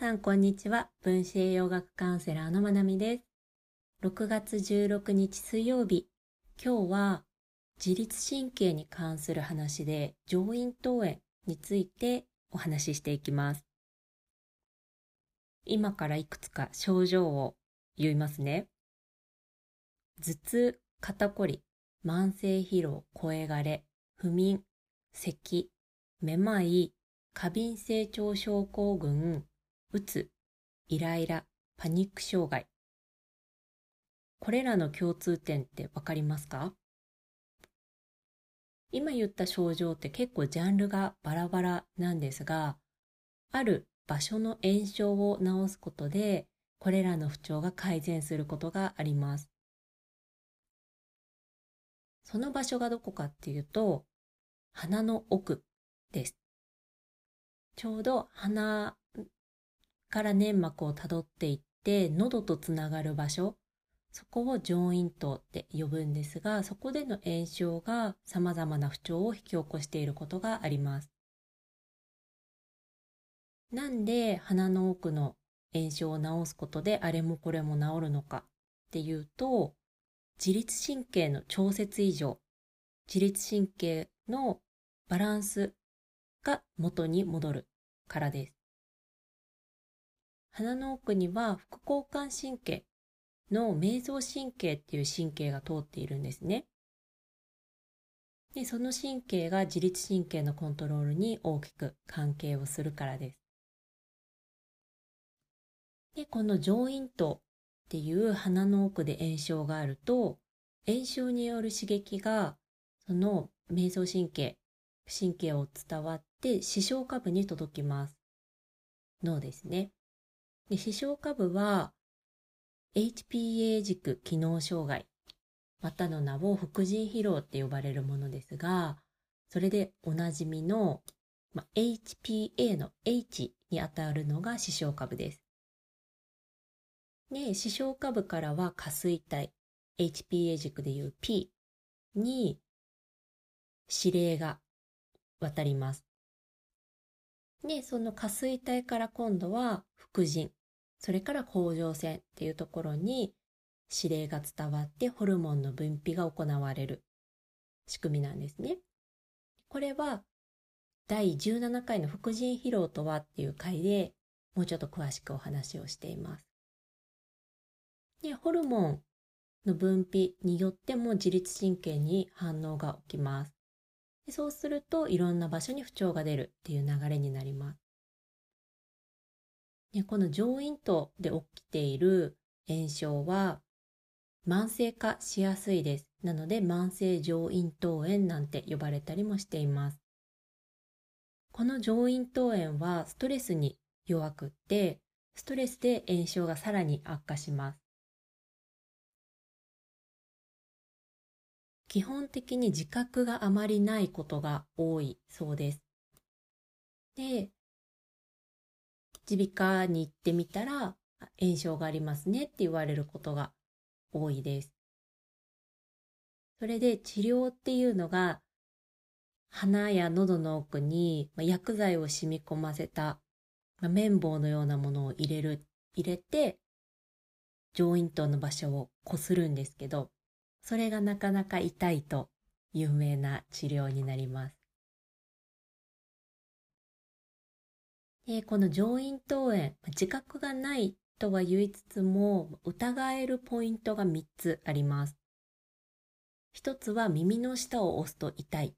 さんこんにちは。分子栄養学カウンセラーのまなみです。6月16日水曜日。今日は自律神経に関する話で上咽頭炎についてお話ししていきます。今からいくつか症状を言いますね。頭痛、肩こり、慢性疲労、声枯れ、不眠、咳、めまい、過敏性腸症候群、うつ、イライラ、パニック障害。これらの共通点ってわかりますか？今言った症状って結構ジャンルがバラバラなんですが、ある場所の炎症を治すことで、これらの不調が改善することがあります。その場所がどこかっていうと、鼻の奥です。ちょうど鼻から粘膜をたどっていって、喉とつながる場所、そこを上咽頭って呼ぶんですが、そこでの炎症が様々な不調を引き起こしていることがあります。なんで鼻の奥の炎症を治すことであれもこれも治るのかっていうと、自律神経の調節異常、自律神経のバランスが元に戻るからです。鼻の奥には副交感神経の瞑想神経っていう神経が通っているんですね。で、その神経が自律神経のコントロールに大きく関係をするからです。で、この上咽頭っていう鼻の奥で炎症があると、炎症による刺激がその瞑想神経、神経を伝わって視床下部に届きます。脳ですね。で、視床下部は HPA 軸機能障害、またの名を副腎疲労って呼ばれるものですが、それでおなじみの、ま、HPA の H にあたるのが視床下部です。で、視床下部からは下垂体、HPA 軸でいう P に指令が渡ります。で、その下垂体から今度は副腎、それから甲状腺っていうところに指令が伝わってホルモンの分泌が行われる仕組みなんですね。これは第17回の副腎疲労とはっていう回でもうちょっと詳しくお話をしています。で、ホルモンの分泌によっても自律神経に反応が起きます。でそうするといろんな場所に不調が出るっていう流れになります。でこの上咽頭で起きている炎症は慢性化しやすいです。なので慢性上咽頭炎なんて呼ばれたりもしています。この上咽頭炎はストレスに弱くって、ストレスで炎症がさらに悪化します。基本的に自覚があまりないことが多いそうです。で、耳鼻科に行ってみたら炎症がありますねって言われることが多いです。それで治療っていうのが鼻や喉の奥に薬剤を染み込ませた綿棒のようなものを入れる、入れて上咽頭の場所をこするんですけど、それがなかなか痛いと有名な治療になります。でこの上咽頭炎、自覚がないとは言いつつも疑えるポイントが3つあります。1つは耳の下を押すと痛い。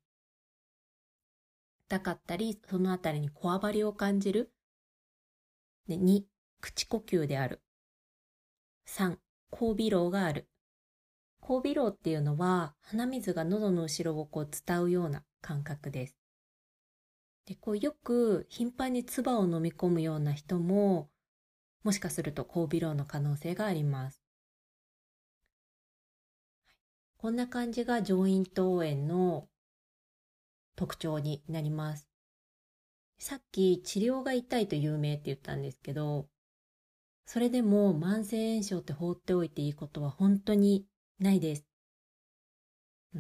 痛かったり、そのあたりにこわばりを感じる。で2、口呼吸である。3、後鼻漏がある。後鼻漏っていうのは鼻水が喉の後ろをこう伝うような感覚です。で、こうよく頻繁に唾を飲み込むような人も、もしかすると後鼻漏の可能性があります。こんな感じが上咽頭炎の特徴になります。さっき治療が痛いと有名って言ったんですけど、それでも慢性炎症って放っておいていいことは本当にないです。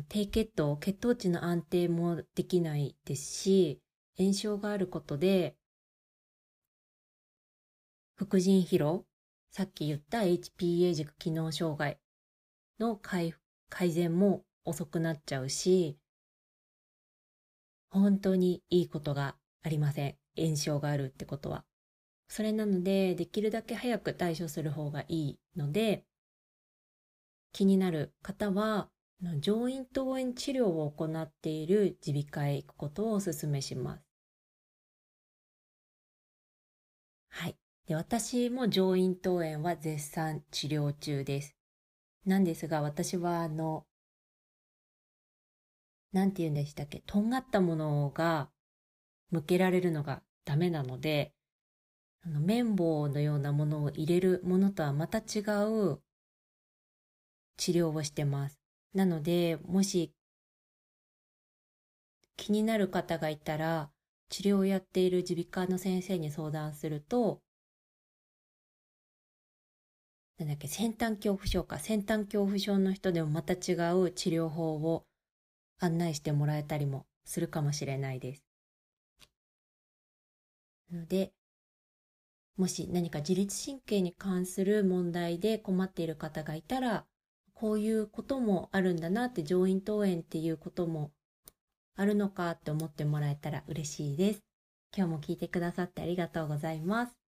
低血糖、血糖値の安定もできないですし、炎症があることで、副腎疲労、さっき言った HPA 軸機能障害の改善も遅くなっちゃうし、本当にいいことがありません。炎症があるってことは。それなので、できるだけ早く対処する方がいいので、気になる方は、上咽頭炎治療を行っている耳鼻科へ行くことをお勧めします。はい。で、私も上咽頭炎は絶賛治療中です。なんですが、私はあの、なんて言うんでしたっけ、とんがったものが向けられるのがダメなので、あの綿棒のようなものを入れるものとはまた違う治療をしてます。なので、もし気になる方がいたら、治療をやっている耳鼻科の先生に相談すると、なんだっけ、先端恐怖症か。先端恐怖症の人でもまた違う治療法を案内してもらえたりもするかもしれないです。なので、もし何か自律神経に関する問題で困っている方がいたら、こういうこともあるんだなって上咽頭炎っていうこともあるのかって思ってもらえたら嬉しいです。今日も聞いてくださってありがとうございます。